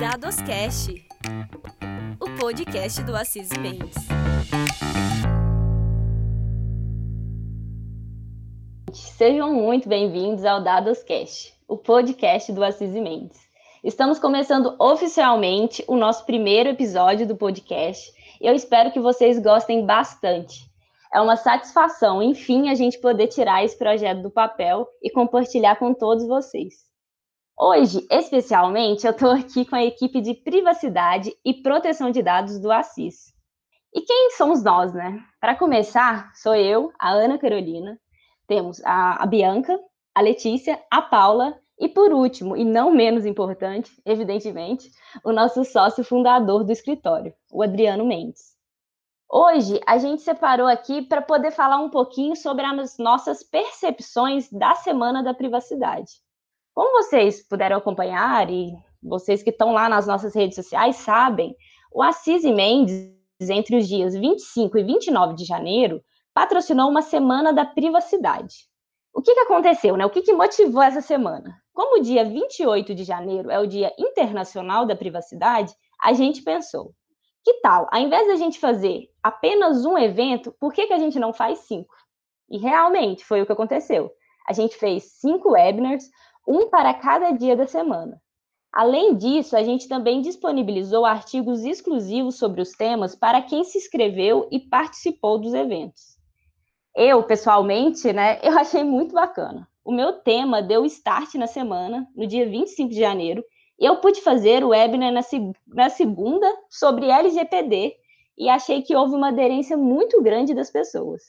Dados Cash, o podcast do Assis Mendes. Sejam muito bem-vindos ao Dados Cash, o podcast do Assis Mendes. Estamos começando oficialmente o nosso primeiro episódio do podcast eu espero que vocês gostem bastante. É uma satisfação, enfim, a gente poder tirar esse projeto do papel e compartilhar com todos vocês. Hoje, especialmente, eu estou aqui com a equipe de privacidade e proteção de dados do Assis. E quem somos nós, né? Para começar, sou eu, a Ana Carolina, temos a, a Bianca, a Letícia, a Paula e, por último, e não menos importante, evidentemente, o nosso sócio fundador do escritório, o Adriano Mendes. Hoje a gente separou aqui para poder falar um pouquinho sobre as nossas percepções da Semana da Privacidade. Como vocês puderam acompanhar e vocês que estão lá nas nossas redes sociais sabem, o Assis e Mendes, entre os dias 25 e 29 de janeiro, patrocinou uma Semana da Privacidade. O que, que aconteceu, né? O que, que motivou essa semana? Como o dia 28 de janeiro é o Dia Internacional da Privacidade, a gente pensou, que tal, ao invés da gente fazer apenas um evento, por que, que a gente não faz cinco? E realmente foi o que aconteceu. A gente fez cinco webinars, um para cada dia da semana. Além disso, a gente também disponibilizou artigos exclusivos sobre os temas para quem se inscreveu e participou dos eventos. Eu, pessoalmente, né, eu achei muito bacana. O meu tema deu start na semana, no dia 25 de janeiro, eu pude fazer o webinar na, na segunda sobre LGPD e achei que houve uma aderência muito grande das pessoas.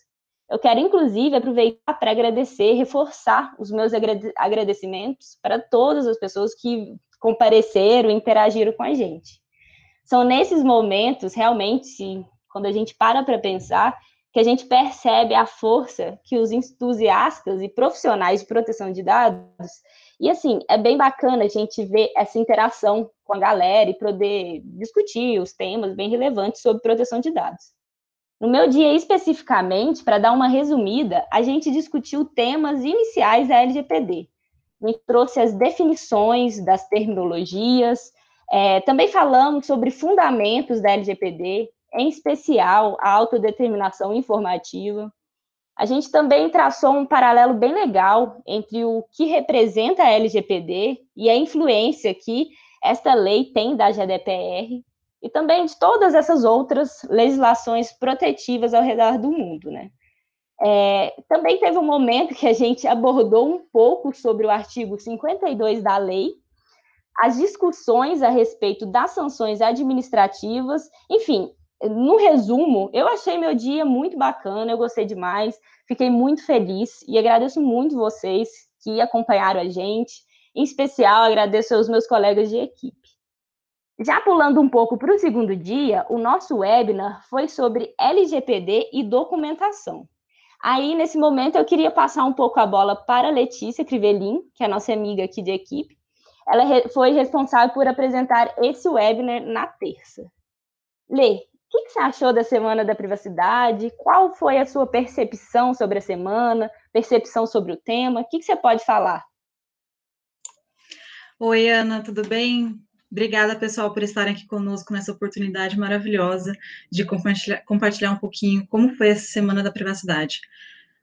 Eu quero, inclusive, aproveitar para agradecer, reforçar os meus agradecimentos para todas as pessoas que compareceram, interagiram com a gente. São nesses momentos, realmente, quando a gente para para pensar, que a gente percebe a força que os entusiastas e profissionais de proteção de dados e assim, é bem bacana a gente ver essa interação com a galera e poder discutir os temas bem relevantes sobre proteção de dados. No meu dia especificamente, para dar uma resumida, a gente discutiu temas iniciais da LGPD. Gente trouxe as definições das terminologias, é, também falamos sobre fundamentos da LGPD, em especial a autodeterminação informativa. A gente também traçou um paralelo bem legal entre o que representa a LGPD e a influência que esta lei tem da GDPR e também de todas essas outras legislações protetivas ao redor do mundo, né? É, também teve um momento que a gente abordou um pouco sobre o artigo 52 da lei, as discussões a respeito das sanções administrativas, enfim, no resumo, eu achei meu dia muito bacana, eu gostei demais, fiquei muito feliz e agradeço muito vocês que acompanharam a gente. Em especial, agradeço aos meus colegas de equipe. Já pulando um pouco para o segundo dia, o nosso webinar foi sobre LGPD e documentação. Aí, nesse momento, eu queria passar um pouco a bola para Letícia Crivelin, que é nossa amiga aqui de equipe. Ela foi responsável por apresentar esse webinar na terça. Lê, o que, que, você achou da Semana da Privacidade? Qual foi a sua percepção sobre a semana? Percepção sobre o tema? O que, que você pode falar? Oi, Ana, tudo bem? Obrigada, pessoal, por estarem aqui conosco nessa oportunidade maravilhosa de compartilhar, compartilhar um pouquinho como foi essa Semana da Privacidade.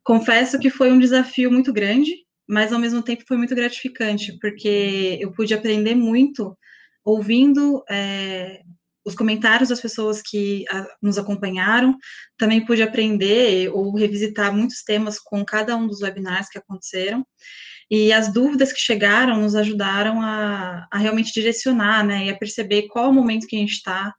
Confesso que foi um desafio muito grande, mas ao mesmo tempo foi muito gratificante, porque eu pude aprender muito ouvindo é, os comentários das pessoas que a, nos acompanharam, também pude aprender ou revisitar muitos temas com cada um dos webinars que aconteceram, e as dúvidas que chegaram nos ajudaram a, a realmente direcionar, né, e a perceber qual o momento que a gente está,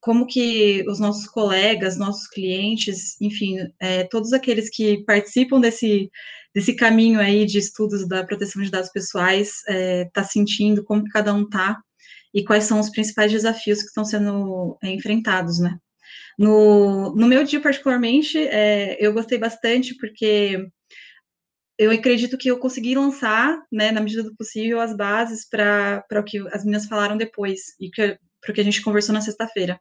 como que os nossos colegas, nossos clientes, enfim, é, todos aqueles que participam desse, desse caminho aí de estudos da proteção de dados pessoais, está é, tá sentindo, como que cada um está, e quais são os principais desafios que estão sendo é, enfrentados, né? No, no meu dia, particularmente, é, eu gostei bastante, porque eu acredito que eu consegui lançar, né, na medida do possível, as bases para o que as meninas falaram depois, e para o que a gente conversou na sexta-feira.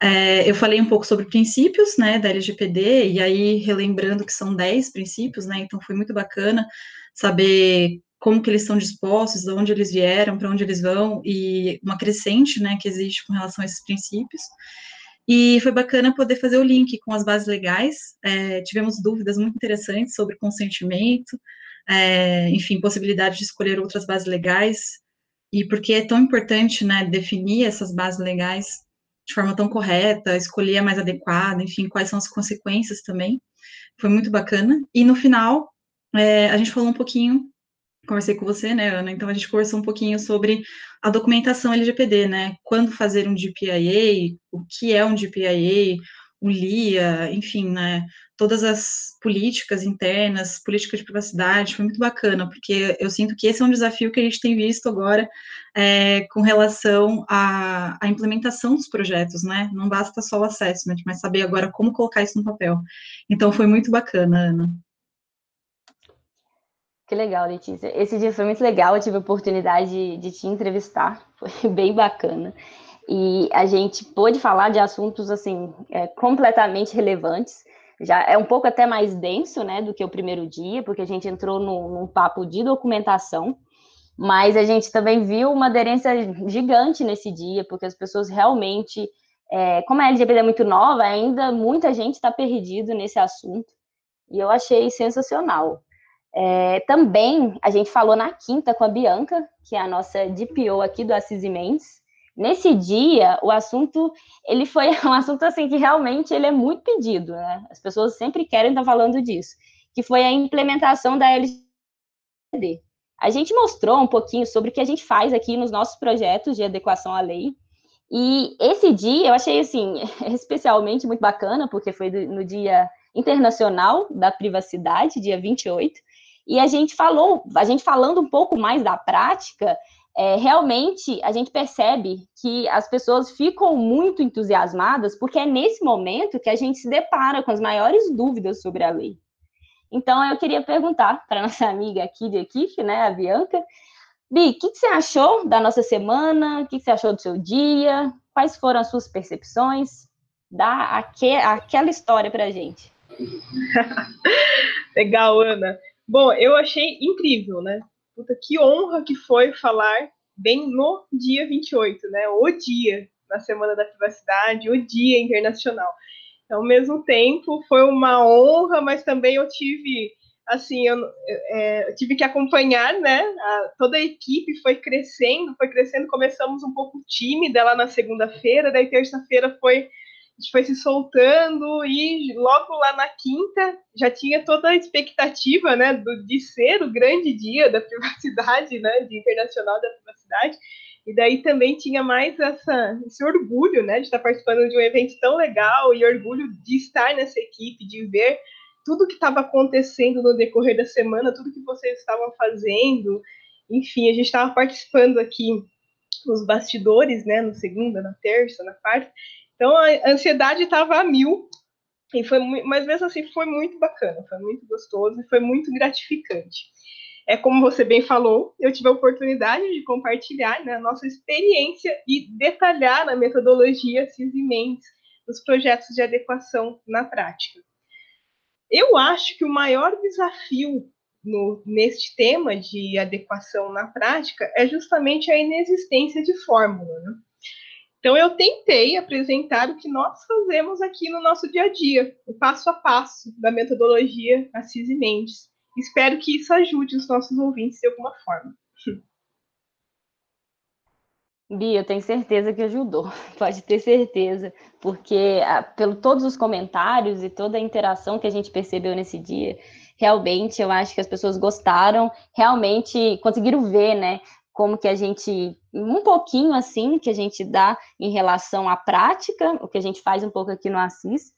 É, eu falei um pouco sobre princípios, né, da LGPD, e aí relembrando que são 10 princípios, né, então foi muito bacana saber como que eles estão dispostos, de onde eles vieram, para onde eles vão, e uma crescente, né, que existe com relação a esses princípios. E foi bacana poder fazer o link com as bases legais. É, tivemos dúvidas muito interessantes sobre consentimento, é, enfim, possibilidade de escolher outras bases legais. E porque é tão importante, né, definir essas bases legais de forma tão correta, escolher a mais adequada, enfim, quais são as consequências também. Foi muito bacana. E no final, é, a gente falou um pouquinho conversei com você, né, Ana? Então a gente conversou um pouquinho sobre a documentação LGPD, né? Quando fazer um DPIA, o que é um DPIA, o LIA, enfim, né? Todas as políticas internas, política de privacidade, foi muito bacana, porque eu sinto que esse é um desafio que a gente tem visto agora é, com relação à, à, implementação dos projetos, né? Não basta só o assessment, mas saber agora como colocar isso no papel. Então foi muito bacana, Ana. Que legal, Letícia. Esse dia foi muito legal, eu tive a oportunidade de, te entrevistar, foi bem bacana. E a gente pôde falar de assuntos, assim, é, completamente relevantes. Já é um pouco até mais denso, né, do que o primeiro dia, porque a gente entrou no, num papo de documentação, mas a gente também viu uma aderência gigante nesse dia, porque as pessoas realmente, é, como a LGBT é muito nova, ainda muita gente está perdido nesse assunto, e eu achei sensacional. É, também a gente falou na quinta com a Bianca, que é a nossa DPO aqui do Assis Mendes. Nesse dia, o assunto, ele foi um assunto assim que realmente ele é muito pedido, né? As pessoas sempre querem estar falando disso, que foi a implementação da LGPD. A gente mostrou um pouquinho sobre o que a gente faz aqui nos nossos projetos de adequação à lei. E esse dia eu achei assim especialmente muito bacana, porque foi no Dia Internacional da Privacidade, dia 28. E a gente falou, a gente falando um pouco mais da prática, é, realmente a gente percebe que as pessoas ficam muito entusiasmadas, porque é nesse momento que a gente se depara com as maiores dúvidas sobre a lei. Então, eu queria perguntar para nossa amiga aqui de equipe, né, a Bianca, Bi, o que, que, você achou da nossa semana? O que, que, você achou do seu dia? Quais foram as suas percepções? Dá aque, aquela história para a gente. Legal, Ana. Bom, eu achei incrível, né? Puta, que honra que foi falar bem no dia 28, né? O dia na Semana da Privacidade, o dia internacional. Ao mesmo tempo, foi uma honra, mas também eu tive, assim, eu, é, eu tive que acompanhar, né? A, toda a equipe foi crescendo, foi crescendo. Começamos um pouco tímida lá na segunda-feira, daí terça-feira foi a gente foi se soltando e logo lá na quinta já tinha toda a expectativa, né, do, de ser o grande dia da privacidade, né, de internacional da privacidade. E daí também tinha mais essa, esse orgulho, né, de estar participando de um evento tão legal e orgulho de estar nessa equipe, de ver tudo que estava acontecendo no decorrer da semana, tudo que vocês estavam fazendo. Enfim, a gente estava participando aqui nos bastidores, né, no segunda, na terça, na quarta, então a ansiedade estava a mil, e foi, mas mesmo assim foi muito bacana, foi muito gostoso e foi muito gratificante. É como você bem falou, eu tive a oportunidade de compartilhar né, a nossa experiência e detalhar a metodologia CIS Mendes nos projetos de adequação na prática. Eu acho que o maior desafio no, neste tema de adequação na prática é justamente a inexistência de fórmula. Né? Então, eu tentei apresentar o que nós fazemos aqui no nosso dia a dia, o passo a passo da metodologia Assis e Mendes. Espero que isso ajude os nossos ouvintes de alguma forma. Bia, eu tenho certeza que ajudou, pode ter certeza, porque ah, pelo todos os comentários e toda a interação que a gente percebeu nesse dia, realmente eu acho que as pessoas gostaram, realmente conseguiram ver, né, como que a gente, um pouquinho assim, que a gente dá em relação à prática, o que a gente faz um pouco aqui no Assis,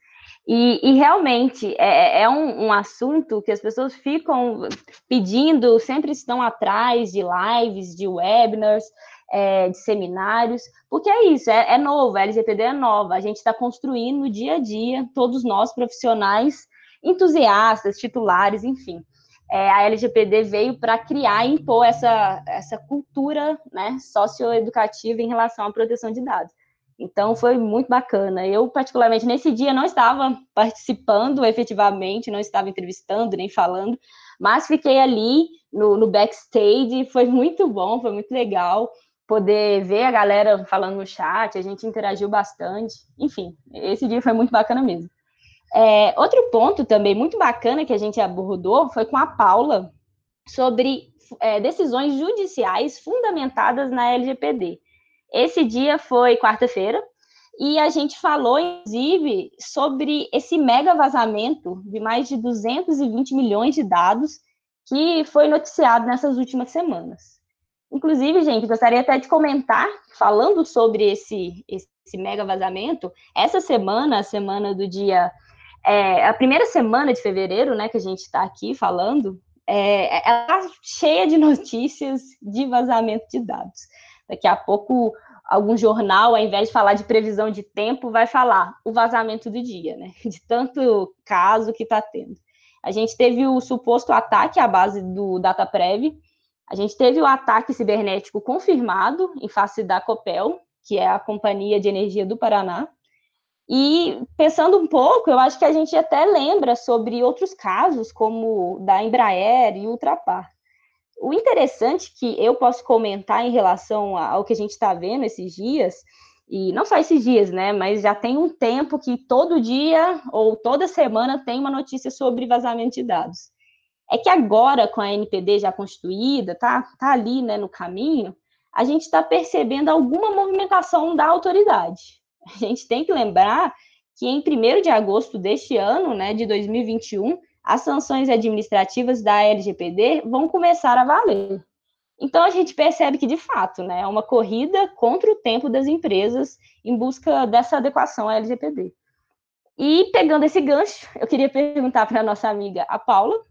e, e realmente é, é um, um, assunto que as pessoas ficam pedindo, sempre estão atrás de lives, de webinars, é, de seminários, porque é isso, é, é novo, a LGPD é nova, a gente está construindo dia a dia, todos nós profissionais, entusiastas, titulares, enfim é, a LGPD veio para criar e impor essa, essa cultura né, socioeducativa em relação à proteção de dados. Então, foi muito bacana. Eu, particularmente, nesse dia, não estava participando efetivamente, não estava entrevistando nem falando, mas fiquei ali no, no backstage, foi muito bom, foi muito legal poder ver a galera falando no chat, a gente interagiu bastante, enfim, esse dia foi muito bacana mesmo. É, outro ponto também muito bacana que a gente abordou foi com a Paula sobre é, decisões judiciais fundamentadas na LGPD. Esse dia foi quarta-feira e a gente falou, inclusive, sobre esse mega vazamento de mais de 220 milhões de dados que foi noticiado nessas últimas semanas. Inclusive, gente, gostaria até de comentar, falando sobre esse, esse mega vazamento, essa semana, a semana do dia. É, a primeira semana de fevereiro, né, que a gente está aqui falando, é, ela tá cheia de notícias de vazamento de dados. Daqui a pouco, algum jornal, ao invés de falar de previsão de tempo, vai falar o vazamento do dia, né? De tanto caso que está tendo. A gente teve o suposto ataque à base do DataPrev, a gente teve o ataque cibernético confirmado em face da Copel, que é a Companhia de Energia do Paraná. E pensando um pouco, eu acho que a gente até lembra sobre outros casos, como da Embraer e Ultrapar. O interessante que eu posso comentar em relação ao que a gente está vendo esses dias, e não só esses dias, né, mas já tem um tempo que todo dia ou toda semana tem uma notícia sobre vazamento de dados é que agora, com a NPD já constituída, tá, tá ali né, no caminho, a gente está percebendo alguma movimentação da autoridade. A gente tem que lembrar que em 1 de agosto deste ano, né, de 2021, as sanções administrativas da LGPD vão começar a valer. Então a gente percebe que, de fato, né, é uma corrida contra o tempo das empresas em busca dessa adequação à LGPD. E pegando esse gancho, eu queria perguntar para a nossa amiga, a Paula,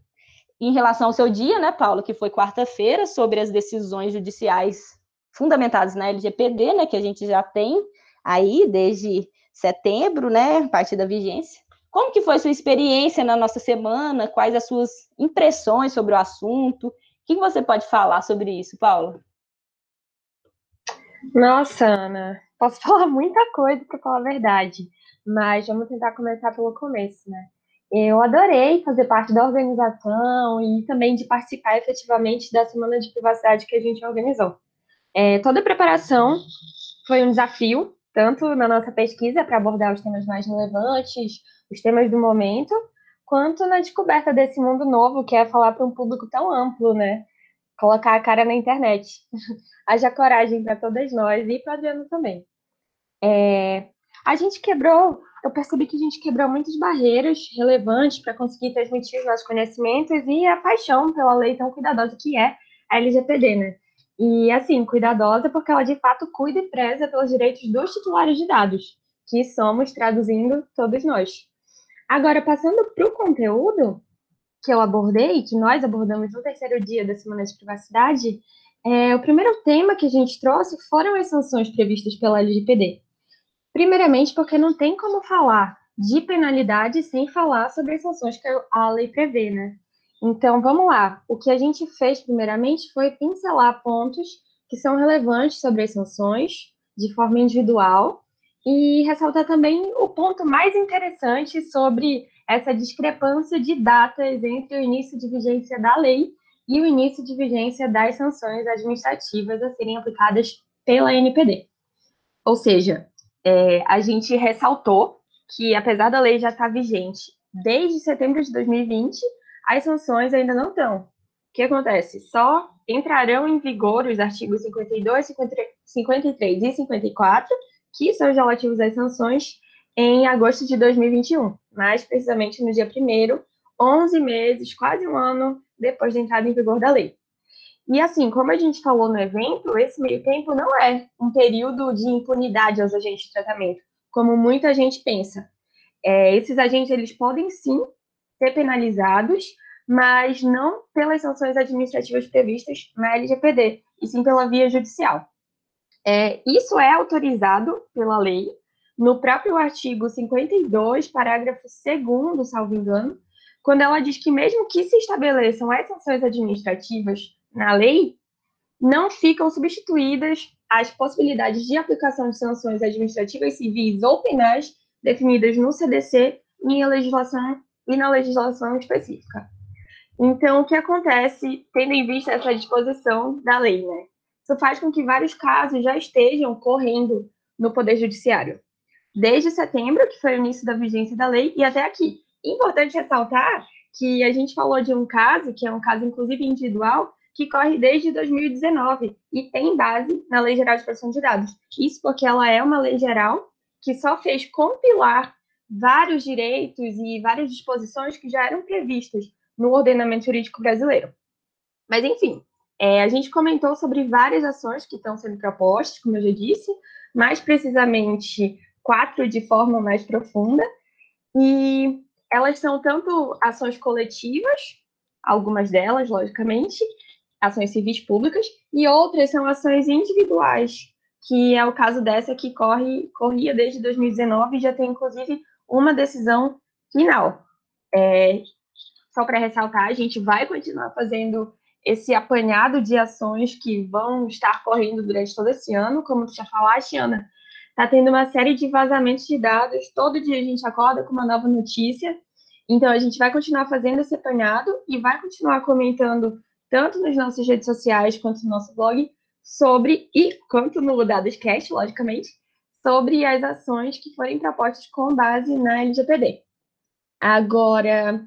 em relação ao seu dia, né, Paulo, que foi quarta-feira, sobre as decisões judiciais fundamentadas na LGPD, né, que a gente já tem aí desde setembro, né, a partir da vigência. Como que foi sua experiência na nossa semana? Quais as suas impressões sobre o assunto? O que você pode falar sobre isso, Paulo? Nossa, Ana, posso falar muita coisa para falar a verdade, mas vamos tentar começar pelo começo, né? Eu adorei fazer parte da organização e também de participar efetivamente da semana de privacidade que a gente organizou. É, toda a preparação foi um desafio, tanto na nossa pesquisa para abordar os temas mais relevantes, os temas do momento, quanto na descoberta desse mundo novo que é falar para um público tão amplo, né? Colocar a cara na internet. Haja coragem para todas nós e para Adriano também. É, a gente quebrou eu percebi que a gente quebrou muitas barreiras relevantes para conseguir transmitir os nossos conhecimentos e a paixão pela lei tão cuidadosa que é a LGPD, né? E, assim, cuidadosa porque ela de fato cuida e preza pelos direitos dos titulares de dados, que somos, traduzindo, todos nós. Agora, passando para o conteúdo que eu abordei, que nós abordamos no terceiro dia da Semana de Privacidade, é, o primeiro tema que a gente trouxe foram as sanções previstas pela LGPD. Primeiramente, porque não tem como falar de penalidade sem falar sobre as sanções que a lei prevê, né? Então, vamos lá. O que a gente fez, primeiramente, foi pincelar pontos que são relevantes sobre as sanções, de forma individual, e ressaltar também o ponto mais interessante sobre essa discrepância de datas entre o início de vigência da lei e o início de vigência das sanções administrativas a serem aplicadas pela NPD. Ou seja, é, a gente ressaltou que, apesar da lei já estar vigente desde setembro de 2020, as sanções ainda não estão. O que acontece? Só entrarão em vigor os artigos 52, 53 e 54, que são os relativos às sanções, em agosto de 2021, mais precisamente no dia 1 11 meses, quase um ano depois da entrada em vigor da lei. E assim, como a gente falou no evento, esse meio tempo não é um período de impunidade aos agentes de tratamento, como muita gente pensa. É, esses agentes eles podem sim ser penalizados, mas não pelas sanções administrativas previstas na LGPD, e sim pela via judicial. É, isso é autorizado pela lei, no próprio artigo 52, parágrafo 2, salvo engano, quando ela diz que, mesmo que se estabeleçam as sanções administrativas na lei, não ficam substituídas as possibilidades de aplicação de sanções administrativas civis ou penais definidas no CDC e, legislação, e na legislação específica. Então, o que acontece, tendo em vista essa disposição da lei, né? Isso faz com que vários casos já estejam correndo no Poder Judiciário. Desde setembro, que foi o início da vigência da lei, e até aqui. Importante ressaltar que a gente falou de um caso, que é um caso inclusive individual, que corre desde 2019 e tem base na Lei Geral de Proteção de Dados. Isso porque ela é uma lei geral que só fez compilar vários direitos e várias disposições que já eram previstas no ordenamento jurídico brasileiro. Mas, enfim, é, a gente comentou sobre várias ações que estão sendo propostas, como eu já disse, mais precisamente quatro de forma mais profunda, e elas são tanto ações coletivas, algumas delas, logicamente, ações civis públicas, e outras são ações individuais, que é o caso dessa que corre, corria desde 2019 e já tem, inclusive, uma decisão final. É, só para ressaltar, a gente vai continuar fazendo esse apanhado de ações que vão estar correndo durante todo esse ano, como tu já falaste, Ana, está tendo uma série de vazamentos de dados, todo dia a gente acorda com uma nova notícia, então a gente vai continuar fazendo esse apanhado e vai continuar comentando tanto nas nossas redes sociais quanto no nosso blog sobre, e quanto no Dadoscast, logicamente, sobre as ações que forem propostas com base na LGPD. Agora,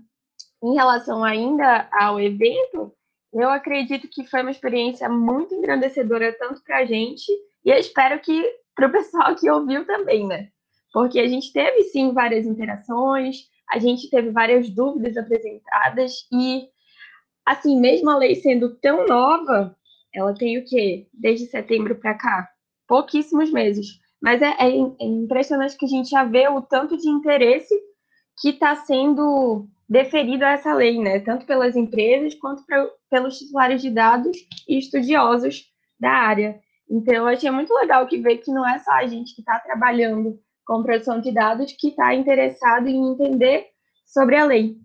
em relação ainda ao evento, eu acredito que foi uma experiência muito engrandecedora tanto para a gente e eu espero que para o pessoal que ouviu também, né? Porque a gente teve sim várias interações, a gente teve várias dúvidas apresentadas e assim, mesmo a lei sendo tão nova, ela tem o quê? Desde setembro para cá? Pouquíssimos meses. Mas é, é, é, impressionante que a gente já vê o tanto de interesse que está sendo deferido a essa lei, né? Tanto pelas empresas quanto pra, pelos titulares de dados e estudiosos da área. Então, eu achei muito legal que ver que não é só a gente que está trabalhando com produção de dados que está interessado em entender sobre a lei.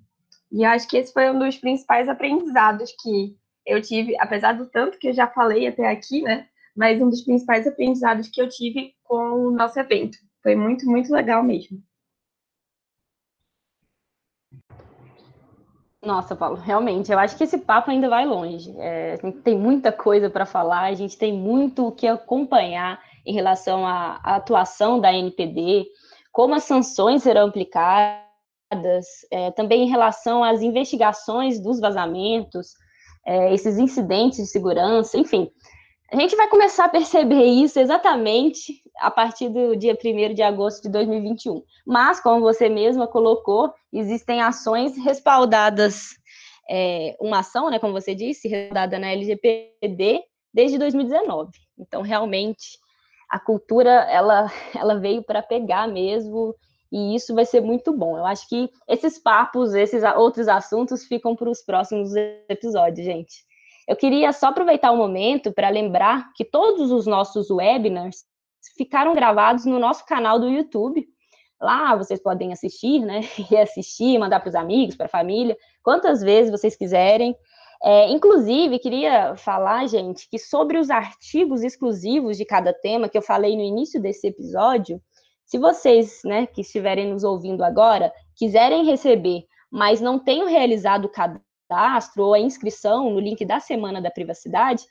E acho que esse foi um dos principais aprendizados que eu tive, apesar do tanto que eu já falei até aqui, né? Mas um dos principais aprendizados que eu tive com o nosso evento. Foi muito, muito legal mesmo. Nossa, Paulo, realmente, eu acho que esse papo ainda vai longe. É, a gente tem muita coisa para falar, a gente tem muito o que acompanhar em relação à, à atuação da NPD, como as sanções serão aplicadas, é, também em relação às investigações dos vazamentos, é, esses incidentes de segurança, enfim. A gente vai começar a perceber isso exatamente a partir do dia 1 de agosto de 2021. Mas, como você mesma colocou, existem ações respaldadas, é, uma ação, né, como você disse, respaldada na LGPD desde 2019. Então, realmente, a cultura, ela, ela veio para pegar mesmo, e isso vai ser muito bom. Eu acho que esses papos, esses outros assuntos ficam para os próximos episódios, gente. Eu queria só aproveitar o momento para lembrar que todos os nossos webinars ficaram gravados no nosso canal do YouTube. Lá vocês podem assistir, né? Reassistir, mandar para os amigos, para a família, quantas vezes vocês quiserem. É, inclusive, queria falar, gente, que sobre os artigos exclusivos de cada tema que eu falei no início desse episódio, se vocês, né, que estiverem nos ouvindo agora, quiserem receber, mas não tenham realizado o cadastro ou a inscrição no link da Semana da Privacidade,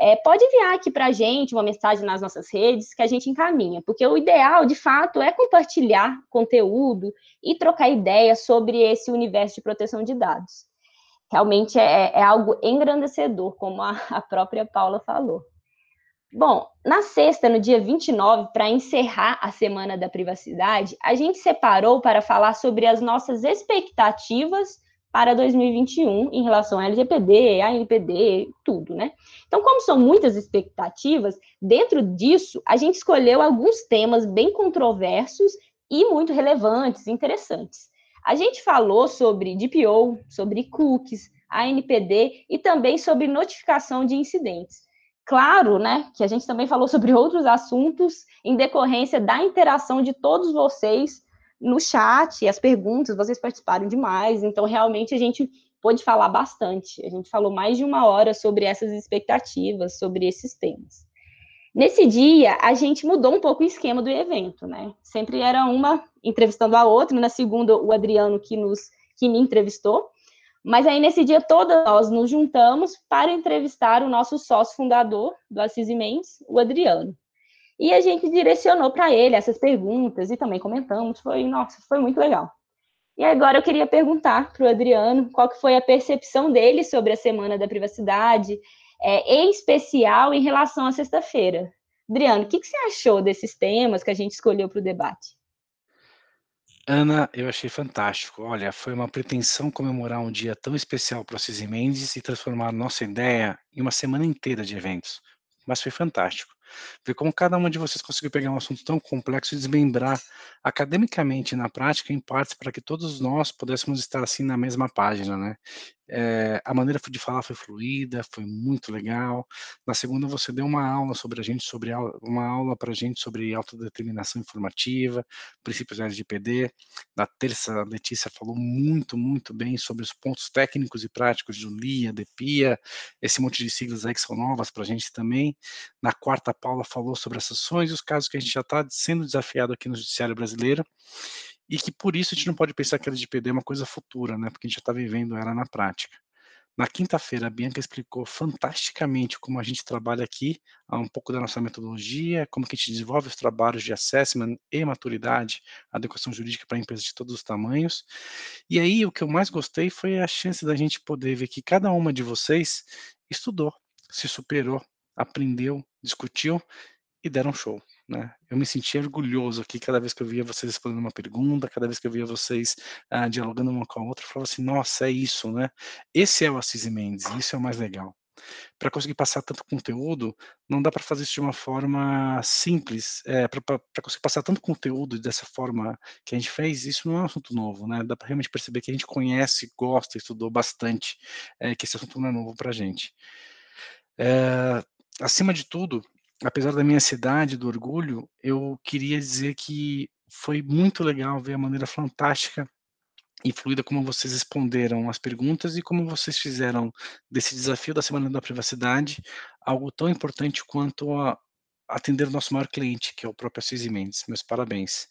é, pode enviar aqui para a gente uma mensagem nas nossas redes que a gente encaminha, porque o ideal, de fato, é compartilhar conteúdo e trocar ideias sobre esse universo de proteção de dados. Realmente é, é algo engrandecedor, como a, a própria Paula falou. Bom, na sexta, no dia 29, para encerrar a Semana da Privacidade, a gente separou para falar sobre as nossas expectativas para 2021 em relação à LGPD, à NPD, tudo, né? Então, como são muitas expectativas, dentro disso, a gente escolheu alguns temas bem controversos e muito relevantes, interessantes. A gente falou sobre DPO, sobre cookies, ANPD e também sobre notificação de incidentes. Claro, né, que a gente também falou sobre outros assuntos em decorrência da interação de todos vocês no chat, as perguntas, vocês participaram demais, então realmente a gente pôde falar bastante. A gente falou mais de uma hora sobre essas expectativas, sobre esses temas. Nesse dia, a gente mudou um pouco o esquema do evento, né? Sempre era uma entrevistando a outra, na segunda, o Adriano que nos que me entrevistou, Mas aí, nesse dia, todas nós nos juntamos para entrevistar o nosso sócio fundador do Assis Mendes, o Adriano. E a gente direcionou para ele essas perguntas e também comentamos. Foi, nossa, foi muito legal. E agora eu queria perguntar para o Adriano qual que foi a percepção dele sobre a Semana da Privacidade, é, em especial em relação à sexta-feira. Adriano, o que, que você achou desses temas que a gente escolheu para o debate? Ana, eu achei fantástico. Olha, foi uma pretensão comemorar um dia tão especial para o Cisne Mendes e transformar nossa ideia em uma semana inteira de eventos. Mas foi fantástico. Ver como cada uma de vocês conseguiu pegar um assunto tão complexo e desmembrar academicamente na prática em partes para que todos nós pudéssemos estar assim na mesma página, né? É, a maneira de falar foi fluida, foi muito legal. Na segunda, você deu uma aula sobre a gente, sobre uma aula para a gente sobre autodeterminação informativa, princípios LGPD. Na terça, a Letícia falou muito, muito bem sobre os pontos técnicos e práticos do LIA, DEPIA, esse monte de siglas aí que são novas para a gente também. Na quarta, a Paula falou sobre as ações e os casos que a gente já está sendo desafiado aqui no Judiciário Brasileiro e que por isso a gente não pode pensar que a LGPD é uma coisa futura, né? Porque a gente já está vivendo ela na prática. Na quinta-feira, a Bianca explicou fantasticamente como a gente trabalha aqui, um pouco da nossa metodologia, como que a gente desenvolve os trabalhos de assessment e maturidade, adequação jurídica para empresas de todos os tamanhos. E aí, o que eu mais gostei foi a chance da gente poder ver que cada uma de vocês estudou, se superou, aprendeu, discutiu e deram show. Né? Eu me sentia orgulhoso aqui cada vez que eu via vocês respondendo uma pergunta, cada vez que eu via vocês ah, dialogando uma com a outra, eu falava assim, nossa, é isso, né? Esse é o Assis Mendes, isso é o mais legal. Para conseguir passar tanto conteúdo, não dá para fazer isso de uma forma simples. É, para conseguir passar tanto conteúdo dessa forma que a gente fez, isso não é um assunto novo, né? Dá para realmente perceber que a gente conhece, gosta, estudou bastante, é, que esse assunto não é novo para a gente. É, acima de tudo, apesar da minha ansiedade, do orgulho, eu queria dizer que foi muito legal ver a maneira fantástica e fluida como vocês responderam as perguntas e como vocês fizeram desse desafio da Semana da Privacidade algo tão importante quanto a atender o nosso maior cliente, que é o próprio Assis Mendes. Meus parabéns.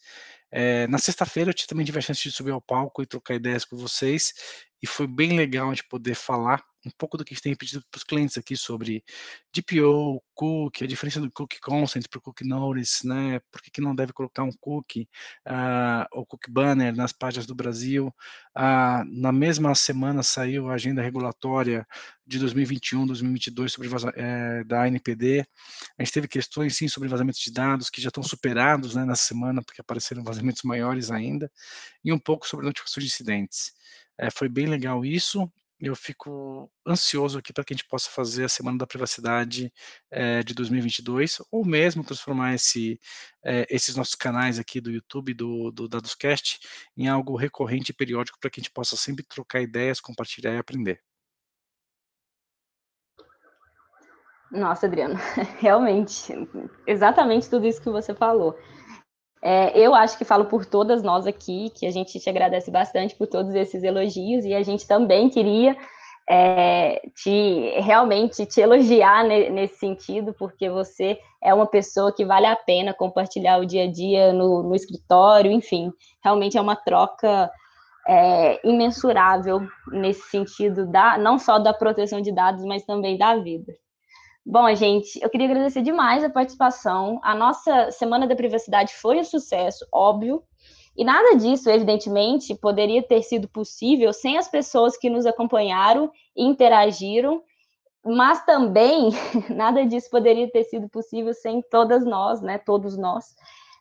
É, na sexta-feira eu também tive a chance de subir ao palco e trocar ideias com vocês, e foi bem legal de poder falar um pouco do que a gente tem repetido para os clientes aqui sobre DPO, cookie, a diferença do cookie consent para o cookie notice, né? Por que, que não deve colocar um cookie uh, ou cookie banner nas páginas do Brasil? Uh, na mesma semana saiu a agenda regulatória de 2021, 2022 sobre é, da ANPD. A gente teve questões sim sobre vazamentos de dados que já estão superados né, nessa semana, porque apareceram vazamentos maiores ainda, e um pouco sobre notificações de incidentes. É, foi bem legal isso eu fico ansioso aqui para que a gente possa fazer a Semana da Privacidade é, de 2022, ou mesmo transformar esse, é, esses nossos canais aqui do YouTube, do, do Dadoscast, em algo recorrente e periódico para que a gente possa sempre trocar ideias, compartilhar e aprender. Nossa, Adriano, realmente, exatamente tudo isso que você falou. É, eu acho que falo por todas nós aqui, que a gente te agradece bastante por todos esses elogios e a gente também queria é, te realmente te elogiar ne, nesse sentido, porque você é uma pessoa que vale a pena compartilhar o dia a dia no, no escritório, enfim, realmente é uma troca é, imensurável nesse sentido da não só da proteção de dados, mas também da vida. Bom, gente, eu queria agradecer demais a participação. A nossa Semana da Privacidade foi um sucesso, óbvio, e nada disso, evidentemente, poderia ter sido possível sem as pessoas que nos acompanharam e interagiram, mas também nada disso poderia ter sido possível sem todas nós, né, todos nós,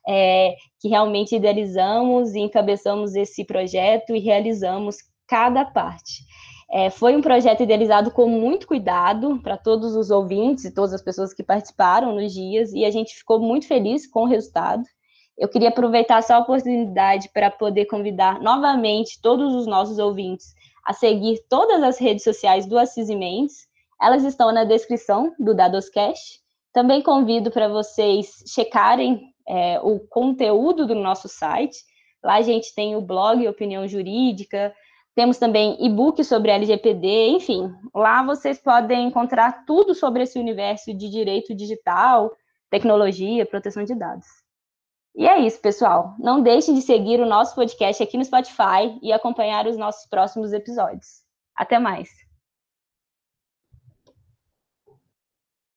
é, que realmente idealizamos e encabeçamos esse projeto e realizamos cada parte. É, foi um projeto idealizado com muito cuidado para todos os ouvintes e todas as pessoas que participaram nos dias, e a gente ficou muito feliz com o resultado. Eu queria aproveitar essa oportunidade para poder convidar novamente todos os nossos ouvintes a seguir todas as redes sociais do Assis Mendes. Elas estão na descrição do Dadoscast. Também convido para vocês checarem é, o conteúdo do nosso site. Lá a gente tem o blog Opinião Jurídica, temos também e-book sobre LGPD, enfim, lá vocês podem encontrar tudo sobre esse universo de direito digital, tecnologia, proteção de dados. E é isso, pessoal. Não deixem de seguir o nosso podcast aqui no Spotify e acompanhar os nossos próximos episódios. Até mais!